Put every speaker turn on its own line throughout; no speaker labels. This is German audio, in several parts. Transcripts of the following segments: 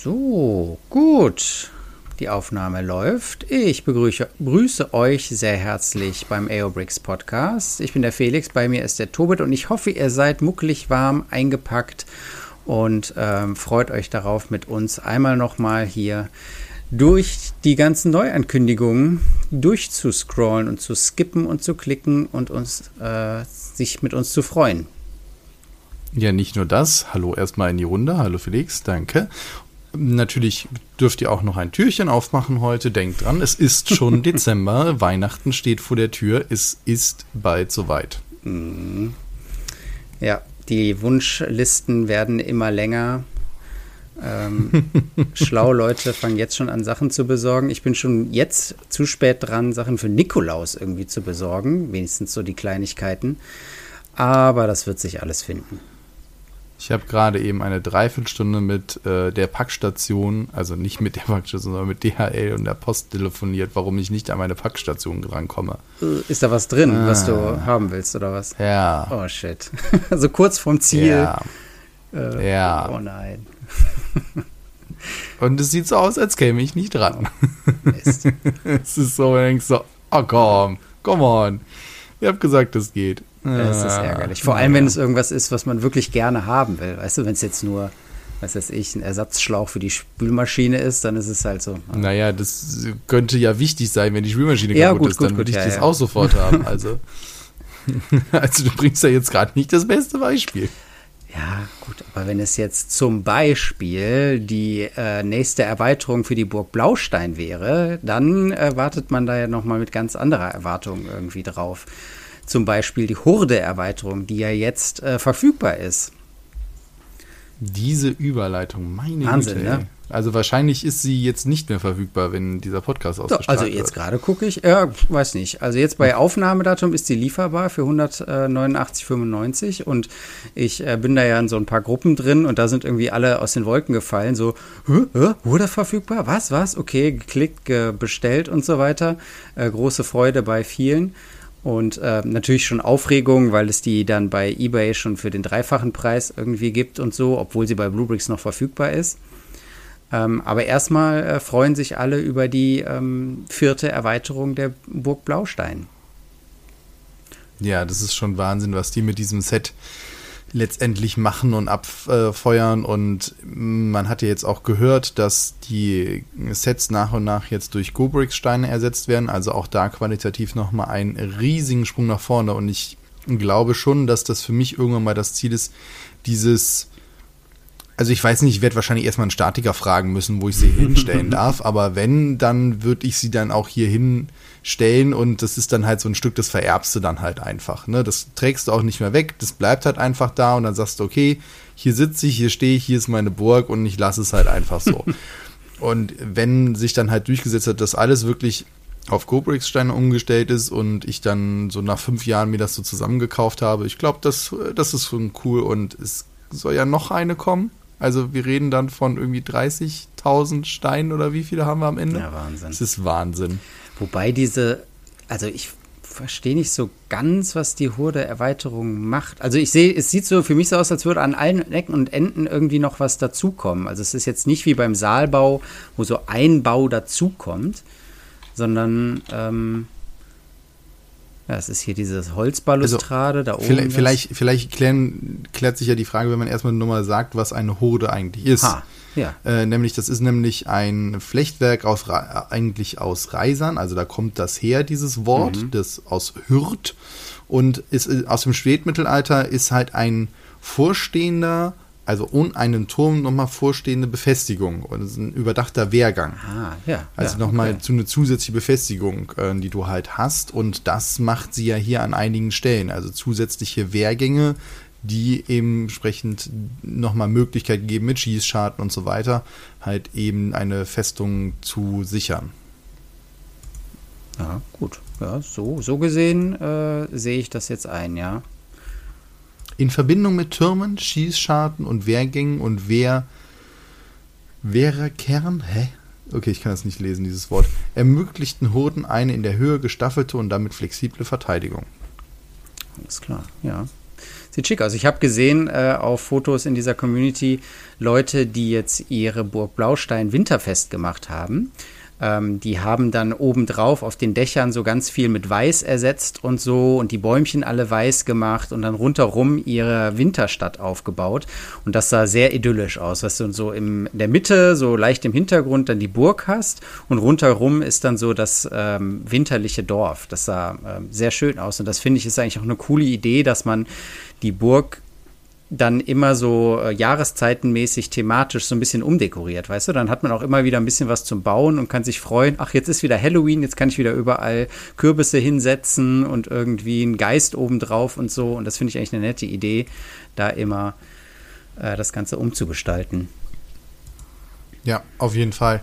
So, gut. Die Aufnahme läuft. Ich begrüße, begrüße euch sehr herzlich beim AOBRICS Podcast. Ich bin der Felix, bei mir ist der Tobit und ich hoffe, ihr seid muckelig warm eingepackt und ähm, freut euch darauf, mit uns einmal nochmal hier durch die ganzen Neuankündigungen durchzuscrollen und zu skippen und zu klicken und uns äh, sich mit uns zu freuen.
Ja, nicht nur das. Hallo erstmal in die Runde. Hallo Felix, danke. Natürlich dürft ihr auch noch ein Türchen aufmachen heute. Denkt dran, es ist schon Dezember. Weihnachten steht vor der Tür. Es ist bald soweit.
Mhm. Ja, die Wunschlisten werden immer länger. Ähm, schlau Leute fangen jetzt schon an, Sachen zu besorgen. Ich bin schon jetzt zu spät dran, Sachen für Nikolaus irgendwie zu besorgen. Wenigstens so die Kleinigkeiten. Aber das wird sich alles finden.
Ich habe gerade eben eine Dreiviertelstunde mit äh, der Packstation, also nicht mit der Packstation, sondern mit DHL und der Post telefoniert, warum ich nicht an meine Packstation rankomme.
Äh, ist da was drin, ah. was du ah. haben willst, oder was?
Ja.
Oh shit. also kurz vorm Ziel.
Ja. Äh, ja.
Oh nein.
und es sieht so aus, als käme ich nicht dran. Mist. es ist so, denkst so, oh komm, come on. Ihr habt gesagt, es geht.
Das ist ärgerlich. Vor allem, wenn es irgendwas ist, was man wirklich gerne haben will. Weißt du, wenn es jetzt nur, was weiß ich, ein Ersatzschlauch für die Spülmaschine ist, dann ist es halt so.
Naja, das könnte ja wichtig sein, wenn die Spülmaschine ja, kaputt gut, ist, dann würde ich ja, das ja. auch sofort haben. Also, also du bringst ja jetzt gerade nicht das beste Beispiel.
Ja, gut, aber wenn es jetzt zum Beispiel die äh, nächste Erweiterung für die Burg Blaustein wäre, dann äh, wartet man da ja nochmal mit ganz anderer Erwartung irgendwie drauf. Zum Beispiel die Horde-Erweiterung, die ja jetzt äh, verfügbar ist.
Diese Überleitung, meine Wahnsinn, Güte. Ne? Also wahrscheinlich ist sie jetzt nicht mehr verfügbar, wenn dieser Podcast ausgestrahlt
wird. Also jetzt gerade gucke ich, ja, weiß nicht. Also jetzt bei Aufnahmedatum ist sie lieferbar für 189,95 und ich äh, bin da ja in so ein paar Gruppen drin und da sind irgendwie alle aus den Wolken gefallen, so, hä, hä, wurde verfügbar? Was, was? Okay, geklickt, bestellt und so weiter. Äh, große Freude bei vielen. Und äh, natürlich schon Aufregung, weil es die dann bei eBay schon für den dreifachen Preis irgendwie gibt und so, obwohl sie bei Bluebricks noch verfügbar ist. Ähm, aber erstmal äh, freuen sich alle über die ähm, vierte Erweiterung der Burg Blaustein.
Ja, das ist schon Wahnsinn, was die mit diesem Set letztendlich machen und abfeuern. Und man hat ja jetzt auch gehört, dass die Sets nach und nach jetzt durch Gobrix-Steine ersetzt werden. Also auch da qualitativ nochmal einen riesigen Sprung nach vorne. Und ich glaube schon, dass das für mich irgendwann mal das Ziel ist, dieses also ich weiß nicht, ich werde wahrscheinlich erstmal einen Statiker fragen müssen, wo ich sie hinstellen darf, aber wenn, dann würde ich sie dann auch hier hinstellen und das ist dann halt so ein Stück, das vererbst du dann halt einfach. Ne? Das trägst du auch nicht mehr weg, das bleibt halt einfach da und dann sagst du, okay, hier sitze ich, hier stehe ich, hier ist meine Burg und ich lasse es halt einfach so. und wenn sich dann halt durchgesetzt hat, dass alles wirklich auf Gobrix-Steine umgestellt ist und ich dann so nach fünf Jahren mir das so zusammengekauft habe, ich glaube, das, das ist schon cool und es soll ja noch eine kommen. Also wir reden dann von irgendwie 30.000 Steinen oder wie viele haben wir am Ende?
Ja, Wahnsinn.
Das ist Wahnsinn.
Wobei diese, also ich verstehe nicht so ganz, was die Hurde-Erweiterung macht. Also ich sehe, es sieht so für mich so aus, als würde an allen Ecken und Enden irgendwie noch was dazukommen. Also es ist jetzt nicht wie beim Saalbau, wo so ein Bau dazukommt, sondern ähm, ja, es ist hier dieses Holzbalustrade also, da oben.
Vielleicht, vielleicht, vielleicht klären, klärt sich ja die Frage, wenn man erstmal nur mal sagt, was eine Horde eigentlich ist. Ha, ja. Äh, nämlich, das ist nämlich ein Flechtwerk aus, eigentlich aus Reisern, also da kommt das her, dieses Wort, mhm. das aus Hürt. Und ist, äh, aus dem Spätmittelalter ist halt ein vorstehender also um einen Turm nochmal vorstehende Befestigung und es ist ein überdachter Wehrgang.
Ah, ja.
Also ja, nochmal okay. zu eine zusätzliche Befestigung, äh, die du halt hast und das macht sie ja hier an einigen Stellen. Also zusätzliche Wehrgänge, die eben entsprechend nochmal Möglichkeit geben mit Schießscharten und so weiter, halt eben eine Festung zu sichern.
Ja, gut. Ja, so, so gesehen äh, sehe ich das jetzt ein, ja.
In Verbindung mit Türmen, Schießscharten und Wehrgängen und Wehr. Wehrerkern? Hä? Okay, ich kann das nicht lesen, dieses Wort. Ermöglichten Hurden eine in der Höhe gestaffelte und damit flexible Verteidigung.
Alles klar, ja. sieht schick aus. Ich habe gesehen äh, auf Fotos in dieser Community Leute, die jetzt ihre Burg Blaustein winterfest gemacht haben. Ähm, die haben dann obendrauf auf den Dächern so ganz viel mit Weiß ersetzt und so und die Bäumchen alle weiß gemacht und dann rundherum ihre Winterstadt aufgebaut. Und das sah sehr idyllisch aus, dass du so im, in der Mitte, so leicht im Hintergrund dann die Burg hast und rundherum ist dann so das ähm, winterliche Dorf. Das sah ähm, sehr schön aus und das finde ich ist eigentlich auch eine coole Idee, dass man die Burg dann immer so äh, jahreszeitenmäßig thematisch so ein bisschen umdekoriert, weißt du? Dann hat man auch immer wieder ein bisschen was zum Bauen und kann sich freuen, ach, jetzt ist wieder Halloween, jetzt kann ich wieder überall Kürbisse hinsetzen und irgendwie einen Geist obendrauf und so. Und das finde ich eigentlich eine nette Idee, da immer äh, das Ganze umzugestalten.
Ja, auf jeden Fall.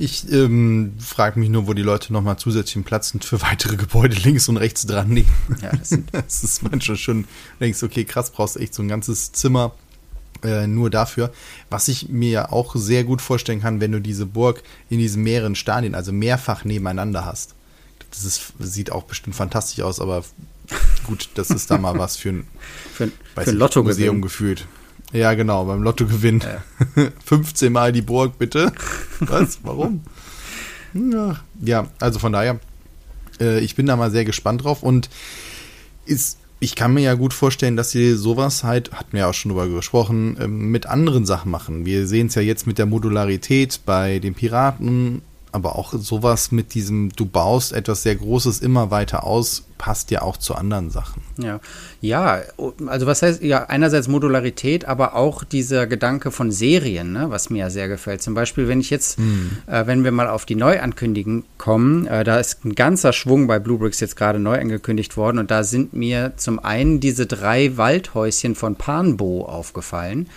Ich ähm, frage mich nur, wo die Leute nochmal zusätzlichen Platz für weitere Gebäude links und rechts dran liegen. Ja, das, das ist manchmal schon, denkst okay, krass, brauchst echt so ein ganzes Zimmer äh, nur dafür. Was ich mir ja auch sehr gut vorstellen kann, wenn du diese Burg in diesen mehreren Stadien, also mehrfach nebeneinander hast. Das ist, sieht auch bestimmt fantastisch aus, aber gut, das ist da mal was für ein,
für, für ein Lotto-Museum
gefühlt. Ja, genau, beim Lottogewinn. Ja. 15 Mal die Burg, bitte. Was? Warum? Ja, also von daher, äh, ich bin da mal sehr gespannt drauf und ist, ich kann mir ja gut vorstellen, dass sie sowas halt, hatten wir ja auch schon drüber gesprochen, ähm, mit anderen Sachen machen. Wir sehen es ja jetzt mit der Modularität bei den Piraten aber auch sowas mit diesem, du baust etwas sehr Großes immer weiter aus, passt ja auch zu anderen Sachen.
Ja, ja, also was heißt, ja, einerseits Modularität, aber auch dieser Gedanke von Serien, ne, was mir ja sehr gefällt. Zum Beispiel, wenn ich jetzt, hm. äh, wenn wir mal auf die Neuankündigen kommen, äh, da ist ein ganzer Schwung bei Bluebricks jetzt gerade neu angekündigt worden und da sind mir zum einen diese drei Waldhäuschen von Panbo aufgefallen.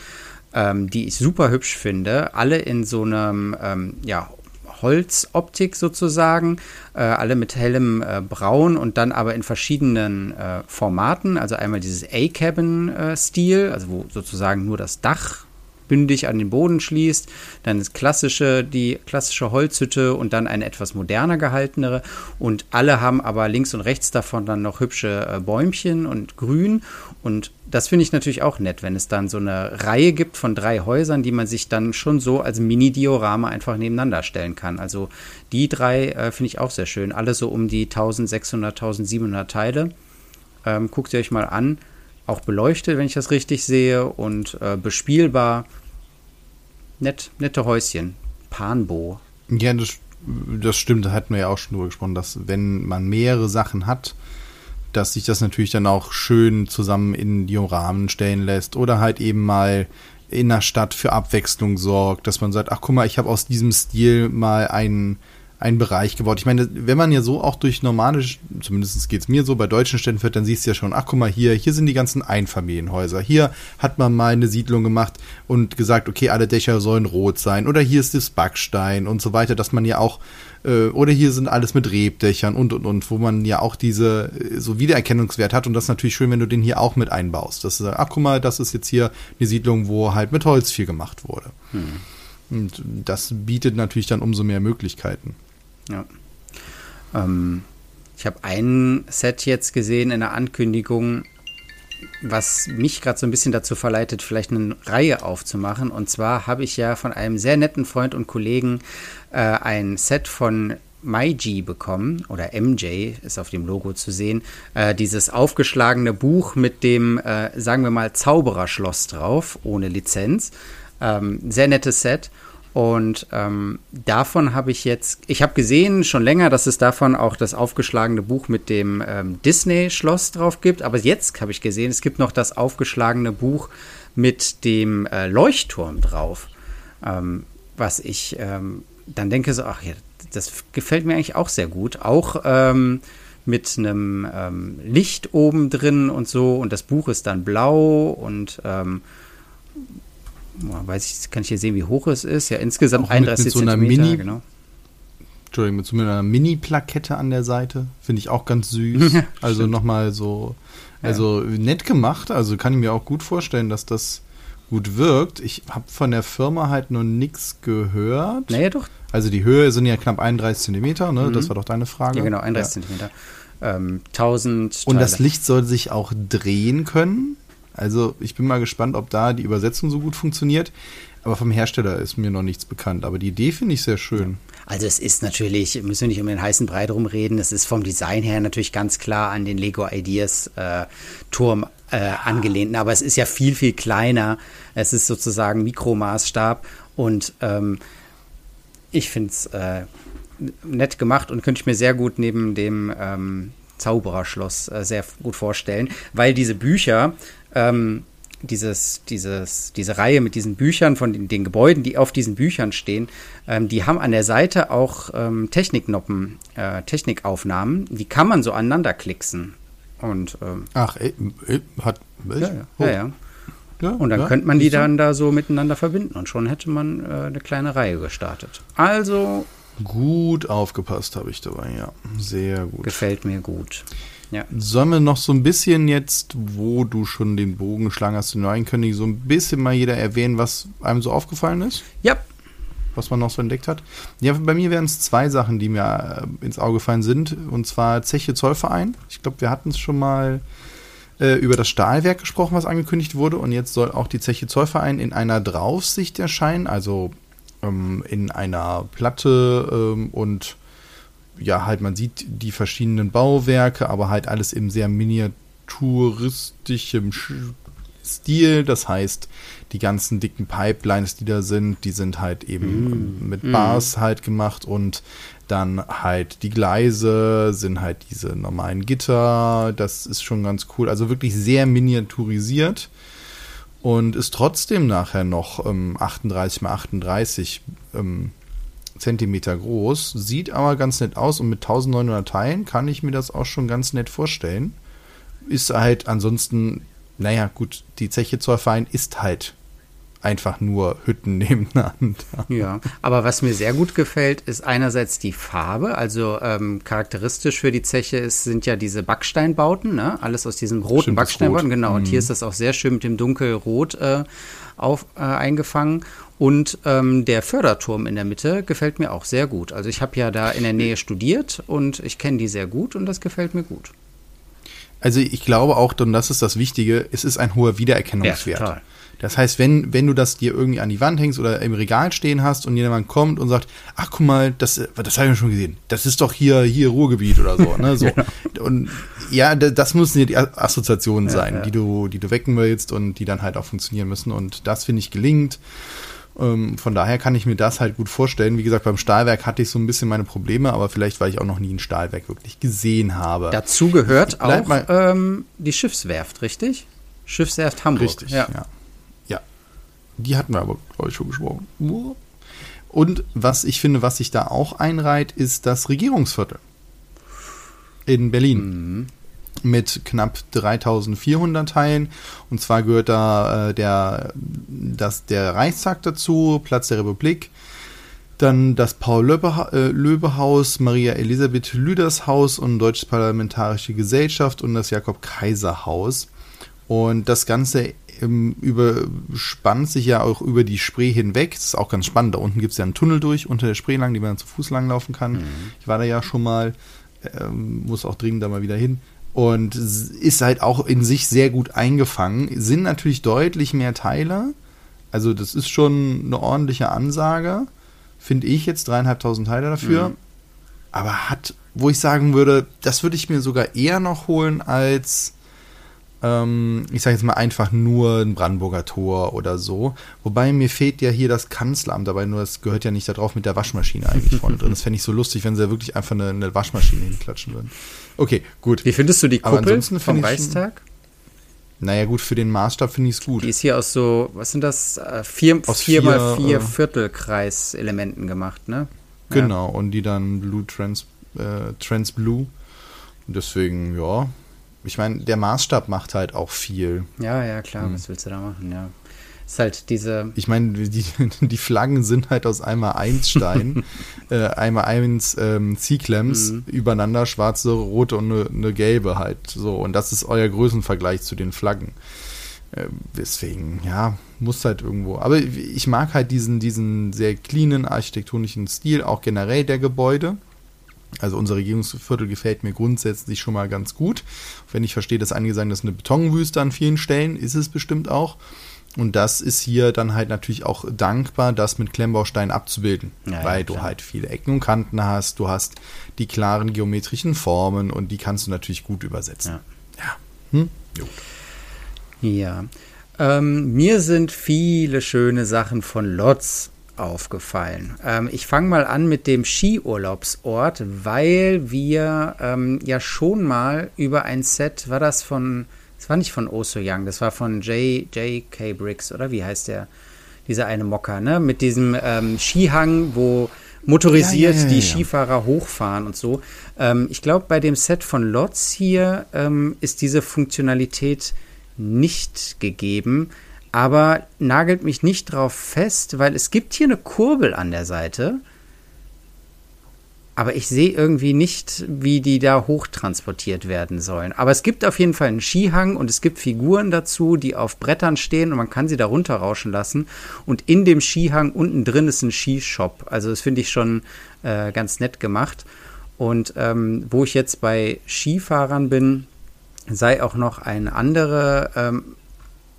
Ähm, die ich super hübsch finde, alle in so einem ähm, ja, Holzoptik sozusagen, äh, alle mit hellem äh, Braun und dann aber in verschiedenen äh, Formaten. Also einmal dieses A-Cabin-Stil, also wo sozusagen nur das Dach bündig an den Boden schließt, dann das klassische, die klassische Holzhütte und dann eine etwas moderner gehaltenere. Und alle haben aber links und rechts davon dann noch hübsche äh, Bäumchen und Grün. Und das finde ich natürlich auch nett, wenn es dann so eine Reihe gibt von drei Häusern, die man sich dann schon so als Mini-Diorama einfach nebeneinander stellen kann. Also die drei äh, finde ich auch sehr schön. Alle so um die 1600, 1700 Teile. Ähm, guckt ihr euch mal an. Auch beleuchtet, wenn ich das richtig sehe, und äh, bespielbar nett, nette Häuschen. Panbo.
Ja, das, das stimmt, da hatten wir ja auch schon drüber gesprochen, dass wenn man mehrere Sachen hat, dass sich das natürlich dann auch schön zusammen in Dioramen stellen lässt oder halt eben mal in der Stadt für Abwechslung sorgt, dass man sagt, ach guck mal, ich habe aus diesem Stil mal einen einen Bereich gebaut. Ich meine, wenn man ja so auch durch normale, zumindest geht es mir so, bei deutschen Städten fährt, dann siehst du ja schon, ach guck mal hier, hier sind die ganzen Einfamilienhäuser. Hier hat man mal eine Siedlung gemacht und gesagt, okay, alle Dächer sollen rot sein. Oder hier ist das Backstein und so weiter, dass man ja auch, äh, oder hier sind alles mit Rebdächern und und und, wo man ja auch diese äh, so Wiedererkennungswert hat. Und das ist natürlich schön, wenn du den hier auch mit einbaust. Das ist, ach guck mal, das ist jetzt hier eine Siedlung, wo halt mit Holz viel gemacht wurde. Hm. Und das bietet natürlich dann umso mehr Möglichkeiten.
Ja. Ähm, ich habe ein Set jetzt gesehen in der Ankündigung, was mich gerade so ein bisschen dazu verleitet, vielleicht eine Reihe aufzumachen. Und zwar habe ich ja von einem sehr netten Freund und Kollegen äh, ein Set von Maiji bekommen oder MJ ist auf dem Logo zu sehen. Äh, dieses aufgeschlagene Buch mit dem, äh, sagen wir mal, Zaubererschloss drauf, ohne Lizenz. Ähm, sehr nettes Set. Und ähm, davon habe ich jetzt, ich habe gesehen schon länger, dass es davon auch das aufgeschlagene Buch mit dem ähm, Disney-Schloss drauf gibt. Aber jetzt habe ich gesehen, es gibt noch das aufgeschlagene Buch mit dem äh, Leuchtturm drauf. Ähm, was ich ähm, dann denke so, ach ja, das gefällt mir eigentlich auch sehr gut. Auch ähm, mit einem ähm, Licht oben drin und so. Und das Buch ist dann blau und weiß ich, kann ich hier sehen, wie hoch es ist. Ja, insgesamt
Auch 31 mit, mit so einer Zentimeter, Mini, genau. Entschuldigung, mit so einer Mini-Plakette an der Seite. Finde ich auch ganz süß. also nochmal so, also ja. nett gemacht. Also kann ich mir auch gut vorstellen, dass das gut wirkt. Ich habe von der Firma halt noch nichts gehört.
Naja, doch.
Also die Höhe sind ja knapp 31 Zentimeter, ne? Mhm. Das war doch deine Frage.
Ja, genau, 31 ja. Zentimeter. ähm, 1000
Und das Licht soll sich auch drehen können. Also ich bin mal gespannt, ob da die Übersetzung so gut funktioniert. Aber vom Hersteller ist mir noch nichts bekannt. Aber die Idee finde ich sehr schön.
Also es ist natürlich, müssen wir nicht um den heißen Brei drum reden, es ist vom Design her natürlich ganz klar an den Lego Ideas äh, Turm äh, angelehnt. Aber es ist ja viel, viel kleiner. Es ist sozusagen Mikromaßstab und ähm, ich finde es äh, nett gemacht und könnte ich mir sehr gut neben dem ähm, Zaubererschloss äh, sehr gut vorstellen, weil diese Bücher ähm, dieses, dieses, diese Reihe mit diesen Büchern von den, den Gebäuden, die auf diesen Büchern stehen, ähm, die haben an der Seite auch ähm, Techniknoppen, äh, Technikaufnahmen, die kann man so aneinander klicksen. Und, ähm,
Ach, ey, ey, hat.
Ja, ja, oh. ja, ja. ja, Und dann könnte man die dann da so miteinander verbinden und schon hätte man äh, eine kleine Reihe gestartet. Also.
Gut aufgepasst habe ich dabei, ja. Sehr gut.
Gefällt mir gut.
Ja. Sollen wir noch so ein bisschen jetzt, wo du schon den Bogen geschlagen hast, den neuen König, so ein bisschen mal jeder erwähnen, was einem so aufgefallen ist?
Ja.
Was man noch so entdeckt hat? Ja, bei mir wären es zwei Sachen, die mir äh, ins Auge gefallen sind. Und zwar Zeche Zollverein. Ich glaube, wir hatten es schon mal äh, über das Stahlwerk gesprochen, was angekündigt wurde. Und jetzt soll auch die Zeche Zollverein in einer Draufsicht erscheinen, also ähm, in einer Platte ähm, und ja, halt, man sieht die verschiedenen Bauwerke, aber halt alles im sehr miniaturistischem Stil. Das heißt, die ganzen dicken Pipelines, die da sind, die sind halt eben mm. mit mm. Bars mm. halt gemacht und dann halt die Gleise sind halt diese normalen Gitter. Das ist schon ganz cool. Also wirklich sehr miniaturisiert und ist trotzdem nachher noch ähm, 38 mal 38 ähm, Zentimeter groß, sieht aber ganz nett aus und mit 1900 Teilen kann ich mir das auch schon ganz nett vorstellen. Ist halt ansonsten, naja, gut, die Zeche Zollverein ist halt einfach nur Hütten nebeneinander.
Ja, aber was mir sehr gut gefällt, ist einerseits die Farbe. Also ähm, charakteristisch für die Zeche ist, sind ja diese Backsteinbauten, ne? alles aus diesem roten Stimmt, Backsteinbauten. Genau, mhm. und hier ist das auch sehr schön mit dem dunkelrot äh, auf, äh, eingefangen. Und ähm, der Förderturm in der Mitte gefällt mir auch sehr gut. Also ich habe ja da in der Nähe studiert und ich kenne die sehr gut und das gefällt mir gut.
Also ich glaube auch, und das ist das Wichtige, es ist ein hoher Wiedererkennungswert. Ja. Das heißt, wenn, wenn du das dir irgendwie an die Wand hängst oder im Regal stehen hast und jemand kommt und sagt, ach guck mal, das, das habe ich schon gesehen, das ist doch hier, hier Ruhrgebiet oder so. Ne? so. genau. Und ja, das müssen ja die Assoziationen ja, sein, ja. die du, die du wecken willst und die dann halt auch funktionieren müssen. Und das finde ich gelingt. Ähm, von daher kann ich mir das halt gut vorstellen. Wie gesagt, beim Stahlwerk hatte ich so ein bisschen meine Probleme, aber vielleicht, weil ich auch noch nie ein Stahlwerk wirklich gesehen habe.
Dazu gehört auch ähm, die Schiffswerft, richtig? Schiffswerft Hamburg.
Richtig, ja. ja. ja. Die hatten wir aber, glaube ich, schon gesprochen. Und was ich finde, was sich da auch einreiht, ist das Regierungsviertel in Berlin. Mhm mit knapp 3400 Teilen. Und zwar gehört da äh, der, das, der Reichstag dazu, Platz der Republik, dann das Paul-Löbe-Haus, äh, Maria Elisabeth Lüders Haus und Deutsche Parlamentarische Gesellschaft und das Jakob-Kaiser-Haus. Und das Ganze ähm, überspannt sich ja auch über die Spree hinweg. Das ist auch ganz spannend. Da unten gibt es ja einen Tunnel durch unter der Spree lang, die man zu Fuß langlaufen kann. Mhm. Ich war da ja schon mal, ähm, muss auch dringend da mal wieder hin und ist halt auch in sich sehr gut eingefangen. Sind natürlich deutlich mehr Teile. Also das ist schon eine ordentliche Ansage, finde ich jetzt dreieinhalbtausend Teile dafür. Mhm. Aber hat, wo ich sagen würde, das würde ich mir sogar eher noch holen als ähm, ich sage jetzt mal einfach nur ein Brandenburger Tor oder so. Wobei mir fehlt ja hier das Kanzleramt dabei, nur das gehört ja nicht da drauf mit der Waschmaschine eigentlich vorne drin. Das fände ich so lustig, wenn sie ja wirklich einfach eine, eine Waschmaschine hinklatschen würden. Okay, gut.
Wie findest du die Kuppel vom Reichstag?
Naja, gut, für den Maßstab finde ich es gut.
Die ist hier aus so, was sind das? Äh, vier, aus vier, vier mal vier äh, Viertelkreiselementen gemacht, ne?
Genau, ja. und die dann Blue Trans, äh, Trans Blue. Deswegen, ja, ich meine, der Maßstab macht halt auch viel.
Ja, ja, klar, hm. was willst du da machen, ja. Ist halt diese.
Ich meine, die, die Flaggen sind halt aus einmal eins Stein, äh, einmal eins ähm, C-Clamps mhm. übereinander, schwarze, rote und eine, eine gelbe halt. So, und das ist euer Größenvergleich zu den Flaggen. Äh, deswegen, ja, muss halt irgendwo. Aber ich mag halt diesen, diesen sehr cleanen architektonischen Stil, auch generell der Gebäude. Also unser Regierungsviertel gefällt mir grundsätzlich schon mal ganz gut. Wenn ich verstehe, dass einige sagen, das ist eine Betonwüste an vielen Stellen, ist es bestimmt auch. Und das ist hier dann halt natürlich auch dankbar, das mit Klemmbaustein abzubilden, ja, weil ja, du halt viele Ecken und Kanten hast, du hast die klaren geometrischen Formen und die kannst du natürlich gut übersetzen.
Ja. Ja. Hm? ja. Ähm, mir sind viele schöne Sachen von Lotz aufgefallen. Ähm, ich fange mal an mit dem Skiurlaubsort, weil wir ähm, ja schon mal über ein Set, war das von das war nicht von Oh So Young, das war von J. J. K. Briggs, oder wie heißt der? Dieser eine Mocker, ne? Mit diesem ähm, Skihang, wo motorisiert ja, ja, ja, die Skifahrer hochfahren und so. Ähm, ich glaube, bei dem Set von Lotz hier ähm, ist diese Funktionalität nicht gegeben, aber nagelt mich nicht drauf fest, weil es gibt hier eine Kurbel an der Seite aber ich sehe irgendwie nicht, wie die da hochtransportiert werden sollen. Aber es gibt auf jeden Fall einen Skihang und es gibt Figuren dazu, die auf Brettern stehen und man kann sie da runterrauschen lassen. Und in dem Skihang unten drin ist ein Skishop. Also das finde ich schon äh, ganz nett gemacht. Und ähm, wo ich jetzt bei Skifahrern bin, sei auch noch eine andere ähm,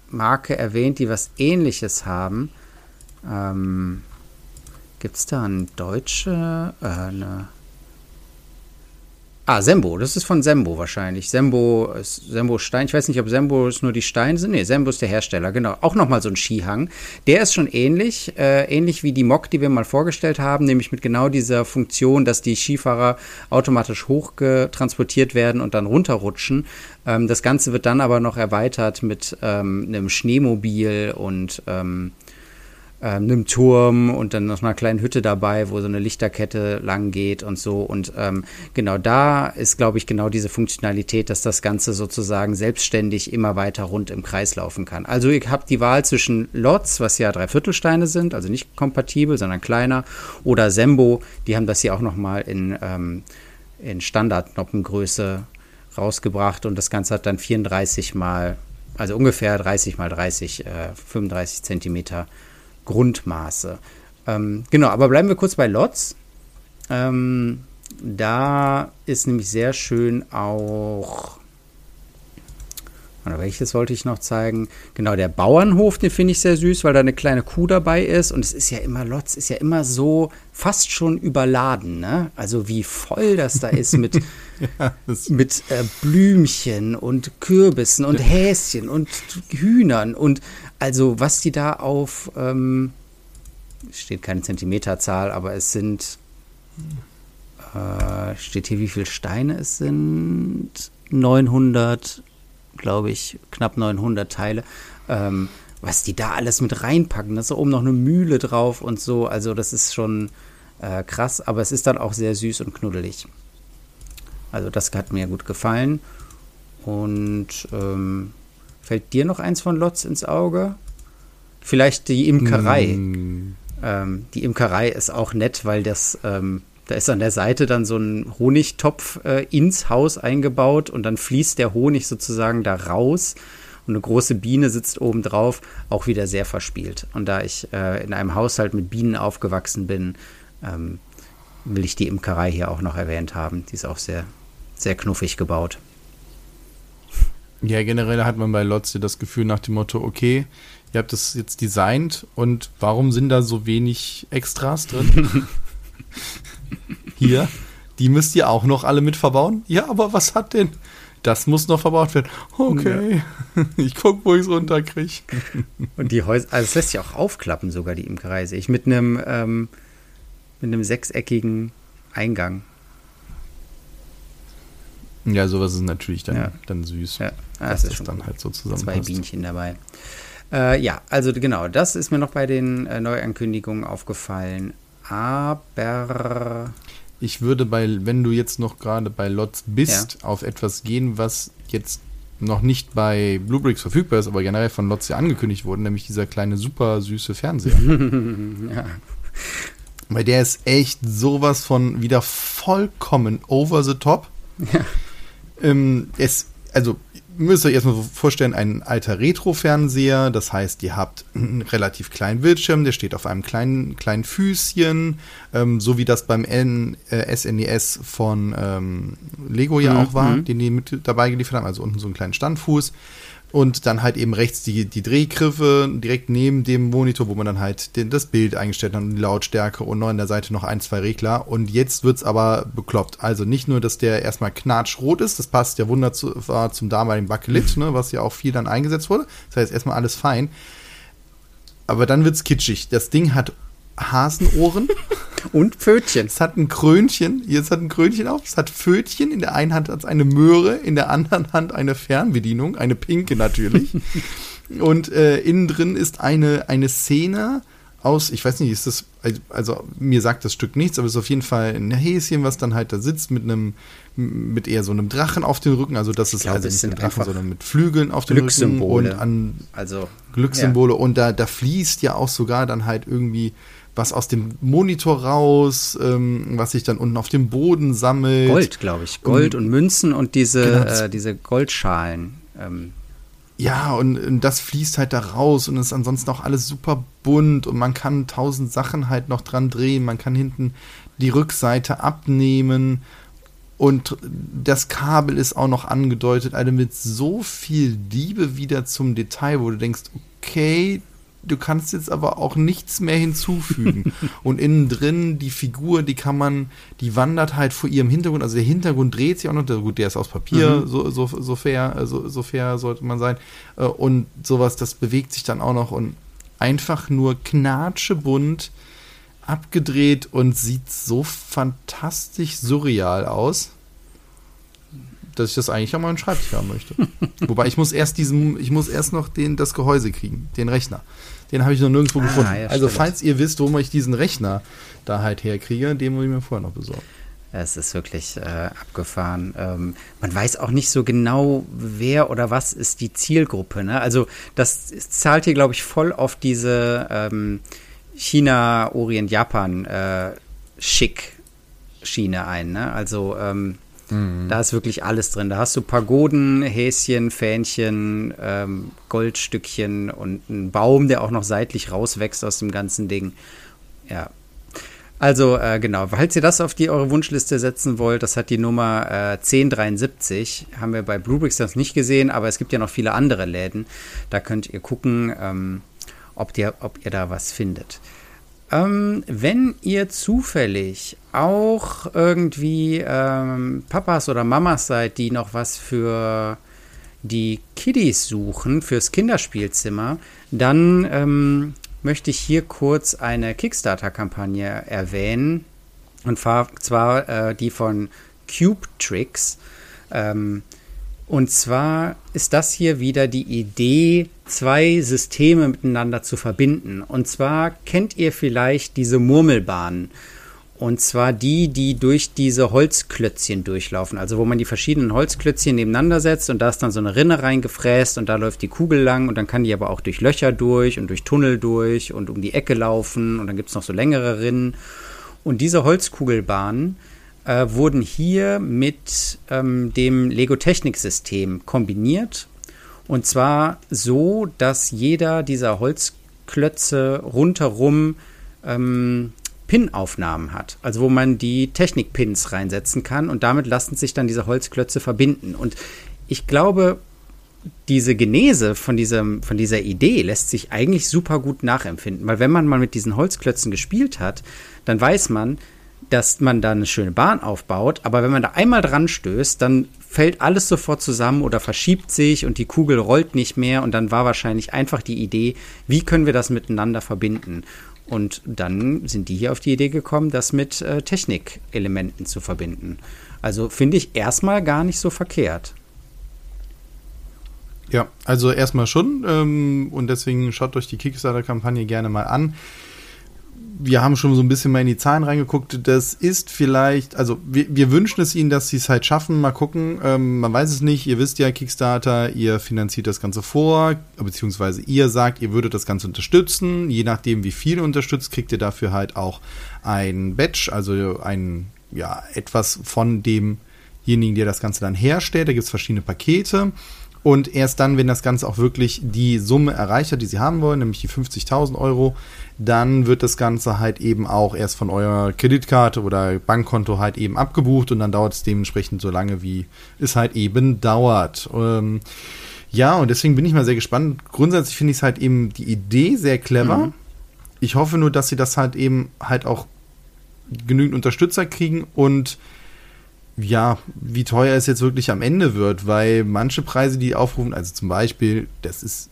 Marke erwähnt, die was ähnliches haben. Ähm, Gibt es da ein deutsche, äh, eine Ah, Sembo, das ist von Sembo wahrscheinlich. Sembo, Sembo Stein. Ich weiß nicht, ob Sembo es nur die Steine sind. Nee, Sembo ist der Hersteller, genau. Auch nochmal so ein Skihang. Der ist schon ähnlich, äh, ähnlich wie die Mok, die wir mal vorgestellt haben, nämlich mit genau dieser Funktion, dass die Skifahrer automatisch hochgetransportiert werden und dann runterrutschen. Ähm, das Ganze wird dann aber noch erweitert mit ähm, einem Schneemobil und ähm, äh, einem Turm und dann noch einer kleinen Hütte dabei, wo so eine Lichterkette lang geht und so. Und ähm, genau da ist, glaube ich, genau diese Funktionalität, dass das Ganze sozusagen selbstständig immer weiter rund im Kreis laufen kann. Also ich habe die Wahl zwischen Lots, was ja Dreiviertelsteine sind, also nicht kompatibel, sondern kleiner, oder Sembo, die haben das hier auch nochmal in, ähm, in Standardnoppengröße rausgebracht und das Ganze hat dann 34 mal, also ungefähr 30 mal 30, äh, 35 Zentimeter Grundmaße. Ähm, genau, aber bleiben wir kurz bei Lots. Ähm, da ist nämlich sehr schön auch. Oder welches wollte ich noch zeigen? Genau, der Bauernhof, den finde ich sehr süß, weil da eine kleine Kuh dabei ist. Und es ist ja immer, Lotz ist ja immer so fast schon überladen, ne? Also wie voll das da ist mit, ja, mit äh, Blümchen und Kürbissen und Häschen und Hühnern und also, was die da auf, ähm, steht keine Zentimeterzahl, aber es sind, äh, steht hier, wie viele Steine es sind? 900, glaube ich, knapp 900 Teile. Ähm, was die da alles mit reinpacken, da ist oben noch eine Mühle drauf und so. Also, das ist schon äh, krass, aber es ist dann auch sehr süß und knuddelig. Also, das hat mir gut gefallen. Und ähm, Fällt dir noch eins von Lotz ins Auge? Vielleicht die Imkerei. Mm. Ähm, die Imkerei ist auch nett, weil das, ähm, da ist an der Seite dann so ein Honigtopf äh, ins Haus eingebaut und dann fließt der Honig sozusagen da raus und eine große Biene sitzt oben drauf, auch wieder sehr verspielt. Und da ich äh, in einem Haushalt mit Bienen aufgewachsen bin, ähm, will ich die Imkerei hier auch noch erwähnt haben. Die ist auch sehr, sehr knuffig gebaut.
Ja, generell hat man bei Lotze das Gefühl nach dem Motto, okay, ihr habt das jetzt designt und warum sind da so wenig Extras drin? Hier, die müsst ihr auch noch alle mit verbauen? Ja, aber was hat denn? Das muss noch verbaut werden. Okay, ja. ich guck, wo ich es runterkriege.
Und die Häuser, also es lässt sich auch aufklappen sogar, die Imkerei, sehe ich, mit einem, ähm, mit einem sechseckigen Eingang.
Ja, sowas ist natürlich dann, ja. dann süß.
Ja, das ist das dann halt so zusammenpasst. Zwei Bienchen dabei. Äh, ja, also genau, das ist mir noch bei den äh, Neuankündigungen aufgefallen. Aber
ich würde bei, wenn du jetzt noch gerade bei Lots bist, ja. auf etwas gehen, was jetzt noch nicht bei Bluebricks verfügbar ist, aber generell von Lots ja angekündigt wurde, nämlich dieser kleine super süße Fernseher. ja. Weil der ist echt sowas von wieder vollkommen over the top. Ja. Ähm, es, also müsst ihr euch erstmal vorstellen, ein alter Retro-Fernseher. Das heißt, ihr habt einen relativ kleinen Bildschirm, der steht auf einem kleinen, kleinen Füßchen, ähm, so wie das beim N, äh, SNES von ähm, Lego ja
Mhm,
auch war,
mhm.
den die mit dabei geliefert haben. Also unten so einen kleinen Standfuß. Und dann halt eben rechts die, die Drehgriffe direkt neben dem Monitor, wo man dann halt den, das Bild eingestellt hat und die Lautstärke und noch an der Seite noch ein, zwei Regler. Und jetzt wird's aber bekloppt. Also nicht nur, dass der erstmal knatschrot ist, das passt ja wunderbar zum damaligen Bakelit, ne, was ja auch viel dann eingesetzt wurde. Das heißt erstmal alles fein. Aber dann wird's kitschig. Das Ding hat Hasenohren.
Und Pfötchen.
Es hat ein Krönchen, jetzt hat ein Krönchen auf, es hat Pfötchen, in der einen Hand hat es eine Möhre, in der anderen Hand eine Fernbedienung, eine pinke natürlich. Und äh, innen drin ist eine, eine Szene aus, ich weiß nicht, ist das, also mir sagt das Stück nichts, aber es ist auf jeden Fall ein Häschen, was dann halt da sitzt mit einem, mit eher so einem Drachen auf dem Rücken, also das ist
glaube,
also
es
nicht ein Drachen, sondern mit Flügeln auf dem Rücken
Glückssymbole.
und an
Also
Glückssymbole und da, da fließt ja auch sogar dann halt irgendwie was aus dem Monitor raus, ähm, was sich dann unten auf dem Boden sammelt.
Gold, glaube ich. Gold und Münzen und diese,
Genau,
äh, diese Goldschalen. Ähm,
Ja, und, und das fließt halt da raus und ist ansonsten auch alles super bunt und man kann tausend Sachen halt noch dran drehen. Man kann hinten die Rückseite abnehmen und das Kabel ist auch noch angedeutet, also mit so viel Liebe wieder zum Detail, wo du denkst, okay, du kannst jetzt aber auch nichts mehr hinzufügen. und innen drin die Figur, die kann man, die wandert halt vor ihrem Hintergrund, also der Hintergrund dreht sich auch noch, gut, der ist aus Papier, so, so, so fair, so, so fair sollte man sein. Äh, Und sowas, das bewegt sich dann auch noch und einfach nur knatschebunt abgedreht und sieht so fantastisch surreal aus, dass ich das eigentlich an meinem Schreibtisch haben möchte. Wobei ich muss erst diesen, ich muss erst noch den, das Gehäuse kriegen, den Rechner. Den habe ich noch nirgendwo
Ah,
gefunden.
ja,
also falls ihr wisst, wo ich diesen Rechner da halt herkriege, den muss ich mir vorher noch besorgen.
Es ist wirklich äh, abgefahren. Ähm, man weiß auch nicht so genau, wer oder was ist die Zielgruppe. Ne? Also das zahlt hier, glaube ich, voll auf diese ähm, China, Orient, Japan äh, ein. Ne? Also ähm, da ist wirklich alles drin. Da hast du Pagoden, Häschen, Fähnchen, ähm, Goldstückchen und einen Baum, der auch noch seitlich rauswächst aus dem ganzen Ding. Ja, also äh, genau, falls ihr das auf die eure Wunschliste setzen wollt, das hat die Nummer äh, 1073, haben wir bei Bluebricks das nicht gesehen, aber es gibt ja noch viele andere Läden. Da könnt ihr gucken, ähm, ob, ihr, ob ihr da was findet. Ähm, wenn ihr zufällig auch irgendwie ähm, Papas oder Mamas seid, die noch was für die Kiddies suchen, fürs Kinderspielzimmer, dann ähm, möchte ich hier kurz eine Kickstarter-Kampagne erwähnen. Und zwar äh, die von Cube Tricks. Ähm, und zwar ist das hier wieder die Idee, zwei Systeme miteinander zu verbinden. Und zwar kennt ihr vielleicht diese Murmelbahnen. Und zwar die, die durch diese Holzklötzchen durchlaufen. Also wo man die verschiedenen Holzklötzchen nebeneinander setzt und da ist dann so eine Rinne reingefräst und da läuft die Kugel lang und dann kann die aber auch durch Löcher durch und durch Tunnel durch und um die Ecke laufen und dann gibt es noch so längere Rinnen. Und diese Holzkugelbahnen äh, wurden hier mit ähm, dem Lego-Technik-System kombiniert. Und zwar so, dass jeder dieser Holzklötze rundherum ähm, Pin-Aufnahmen hat. Also wo man die Technik-Pins reinsetzen kann und damit lassen sich dann diese Holzklötze verbinden. Und ich glaube, diese Genese von, diesem, von dieser Idee lässt sich eigentlich super gut nachempfinden. Weil wenn man mal mit diesen Holzklötzen gespielt hat, dann weiß man, dass man da eine schöne Bahn aufbaut, aber wenn man da einmal dran stößt, dann fällt alles sofort zusammen oder verschiebt sich und die Kugel rollt nicht mehr und dann war wahrscheinlich einfach die Idee, wie können wir das miteinander verbinden? Und dann sind die hier auf die Idee gekommen, das mit äh, Technikelementen zu verbinden. Also finde ich erstmal gar nicht so verkehrt.
Ja, also erstmal schon ähm, und deswegen schaut euch die Kickstarter-Kampagne gerne mal an. Wir haben schon so ein bisschen mal in die Zahlen reingeguckt. Das ist vielleicht, also wir, wir wünschen es ihnen, dass sie es halt schaffen. Mal gucken. Ähm, man weiß es nicht. Ihr wisst ja, Kickstarter, ihr finanziert das Ganze vor, beziehungsweise ihr sagt, ihr würdet das Ganze unterstützen. Je nachdem, wie viel ihr unterstützt, kriegt ihr dafür halt auch ein Badge, also ein, ja, etwas von demjenigen, der das Ganze dann herstellt. Da gibt es verschiedene Pakete. Und erst dann, wenn das Ganze auch wirklich die Summe erreicht hat, die sie haben wollen, nämlich die 50.000 Euro, dann wird das Ganze halt eben auch erst von eurer Kreditkarte oder Bankkonto halt eben abgebucht und dann dauert es dementsprechend so lange, wie es halt eben dauert. Ähm, ja, und deswegen bin ich mal sehr gespannt. Grundsätzlich finde ich es halt eben die Idee sehr clever. Mhm. Ich hoffe nur, dass sie das halt eben halt auch genügend Unterstützer kriegen und ja, wie teuer es jetzt wirklich am Ende wird, weil manche Preise, die aufrufen, also zum Beispiel, das ist,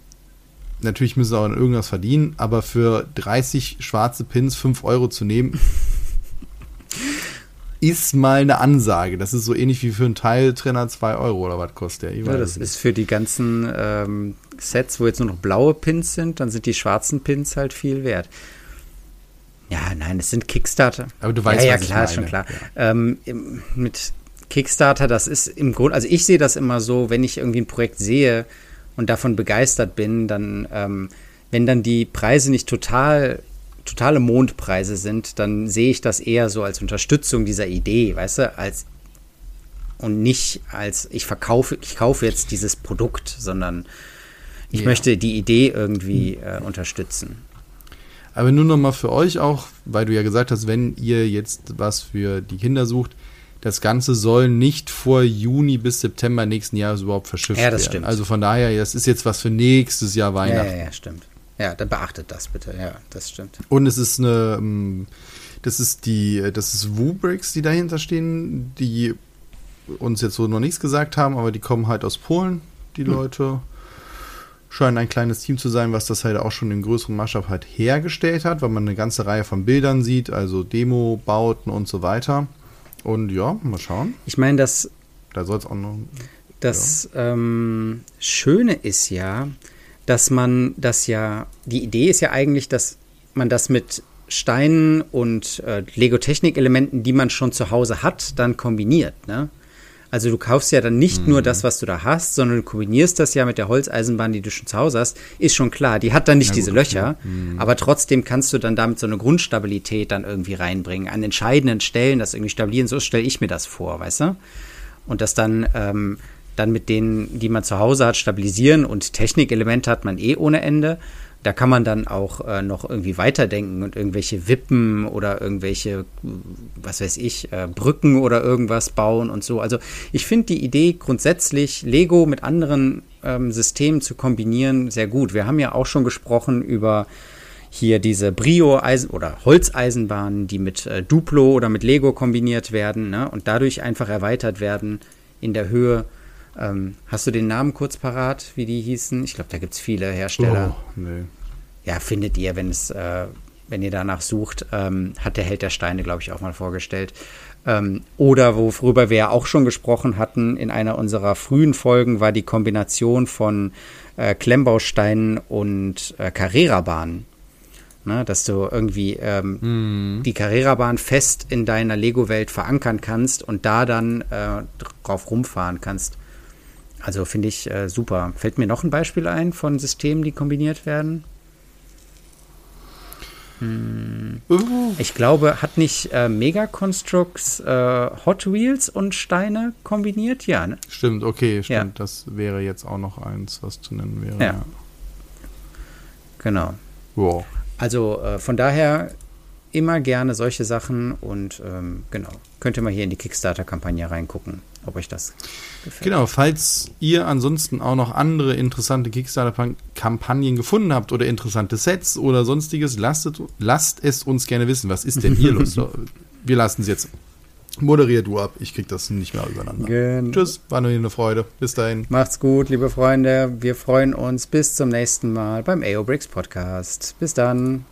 natürlich müssen sie auch irgendwas verdienen, aber für 30 schwarze Pins 5 Euro zu nehmen, ist mal eine Ansage. Das ist so ähnlich wie für einen Teiltrenner 2 Euro oder was kostet der?
Ja, das ist für die ganzen ähm, Sets, wo jetzt nur noch blaue Pins sind, dann sind die schwarzen Pins halt viel wert. Ja, nein, es sind Kickstarter.
Aber du weißt,
ja, ja, klar, schon klar. Ja. Ähm, mit Kickstarter, das ist im Grunde, also ich sehe das immer so, wenn ich irgendwie ein Projekt sehe und davon begeistert bin, dann, ähm, wenn dann die Preise nicht total, totale Mondpreise sind, dann sehe ich das eher so als Unterstützung dieser Idee, weißt du, als und nicht als ich verkaufe, ich kaufe jetzt dieses Produkt, sondern ich ja. möchte die Idee irgendwie äh, unterstützen.
Aber nur noch mal für euch auch, weil du ja gesagt hast, wenn ihr jetzt was für die Kinder sucht, das Ganze soll nicht vor Juni bis September nächsten Jahres überhaupt verschifft
ja, das
werden.
Stimmt.
Also von daher, das ist jetzt was für nächstes Jahr Weihnachten.
Ja, ja, ja, stimmt. Ja, dann beachtet das bitte. Ja, das stimmt.
Und es ist eine, ähm, das ist die, das ist Wubrix, die dahinter stehen, die uns jetzt so noch nichts gesagt haben, aber die kommen halt aus Polen, die hm. Scheint ein kleines Team zu sein, was das halt auch schon in größerem Maßstab halt hergestellt hat, weil man eine ganze Reihe von Bildern sieht, also Demo-Bauten und so weiter. Und ja, mal schauen.
Ich meine, das.
Da soll es auch noch.
Das ja. ähm, Schöne ist ja, dass man das ja. Die Idee ist ja eigentlich, dass man das mit Steinen und äh, Lego-Technik-Elementen, die man schon zu Hause hat, dann kombiniert. Ne? Also du kaufst ja dann nicht mhm. nur das, was du da hast, sondern du kombinierst das ja mit der Holzeisenbahn, die du schon zu Hause hast. Ist schon klar. Die hat dann nicht ja, diese gut, Löcher, mhm. aber trotzdem kannst du dann damit so eine Grundstabilität dann irgendwie reinbringen. An entscheidenden Stellen das irgendwie stabilieren. So stelle ich mir das vor, weißt du? Und das dann, ähm, dann mit denen, die man zu Hause hat, stabilisieren und Technikelemente hat man eh ohne Ende. Da kann man dann auch äh, noch irgendwie weiterdenken und irgendwelche Wippen oder irgendwelche, was weiß ich, äh, Brücken oder irgendwas bauen und so. Also ich finde die Idee grundsätzlich, Lego mit anderen ähm, Systemen zu kombinieren, sehr gut. Wir haben ja auch schon gesprochen über hier diese Brio-Eisen oder Holzeisenbahnen, die mit äh, Duplo oder mit Lego kombiniert werden ne? und dadurch einfach erweitert werden in der Höhe. Ähm, hast du den Namen kurz parat, wie die hießen? Ich glaube, da gibt es viele Hersteller. Oh, nee. Ja, findet ihr, wenn es, äh, wenn ihr danach sucht, ähm, hat der Held der Steine, glaube ich, auch mal vorgestellt. Ähm, oder worüber wir ja auch schon gesprochen hatten in einer unserer frühen Folgen, war die Kombination von äh, Klemmbausteinen und äh, Carrera-Bahnen. Ne, dass du irgendwie ähm, mm. die Carrera-Bahn fest in deiner Lego-Welt verankern kannst und da dann äh, drauf rumfahren kannst. Also finde ich äh, super. Fällt mir noch ein Beispiel ein von Systemen, die kombiniert werden? Hm. Ich glaube, hat nicht äh, Mega Constructs äh, Hot Wheels und Steine kombiniert? Ja, ne?
Stimmt, okay, stimmt. Ja. Das wäre jetzt auch noch eins, was zu nennen wäre.
Ja. Genau. Wow. Also äh, von daher immer gerne solche Sachen und ähm, genau, könnt ihr mal hier in die Kickstarter-Kampagne reingucken ob euch das
gefällt. Genau, falls ihr ansonsten auch noch andere interessante Kickstarter-Kampagnen gefunden habt oder interessante Sets oder sonstiges, lasst, lasst es uns gerne wissen. Was ist denn hier los? Wir lassen es jetzt. Moderier du ab, ich krieg das nicht mehr übereinander. Gen Tschüss, war nur eine Freude. Bis dahin.
Macht's gut, liebe Freunde. Wir freuen uns bis zum nächsten Mal beim AO Bricks Podcast. Bis dann.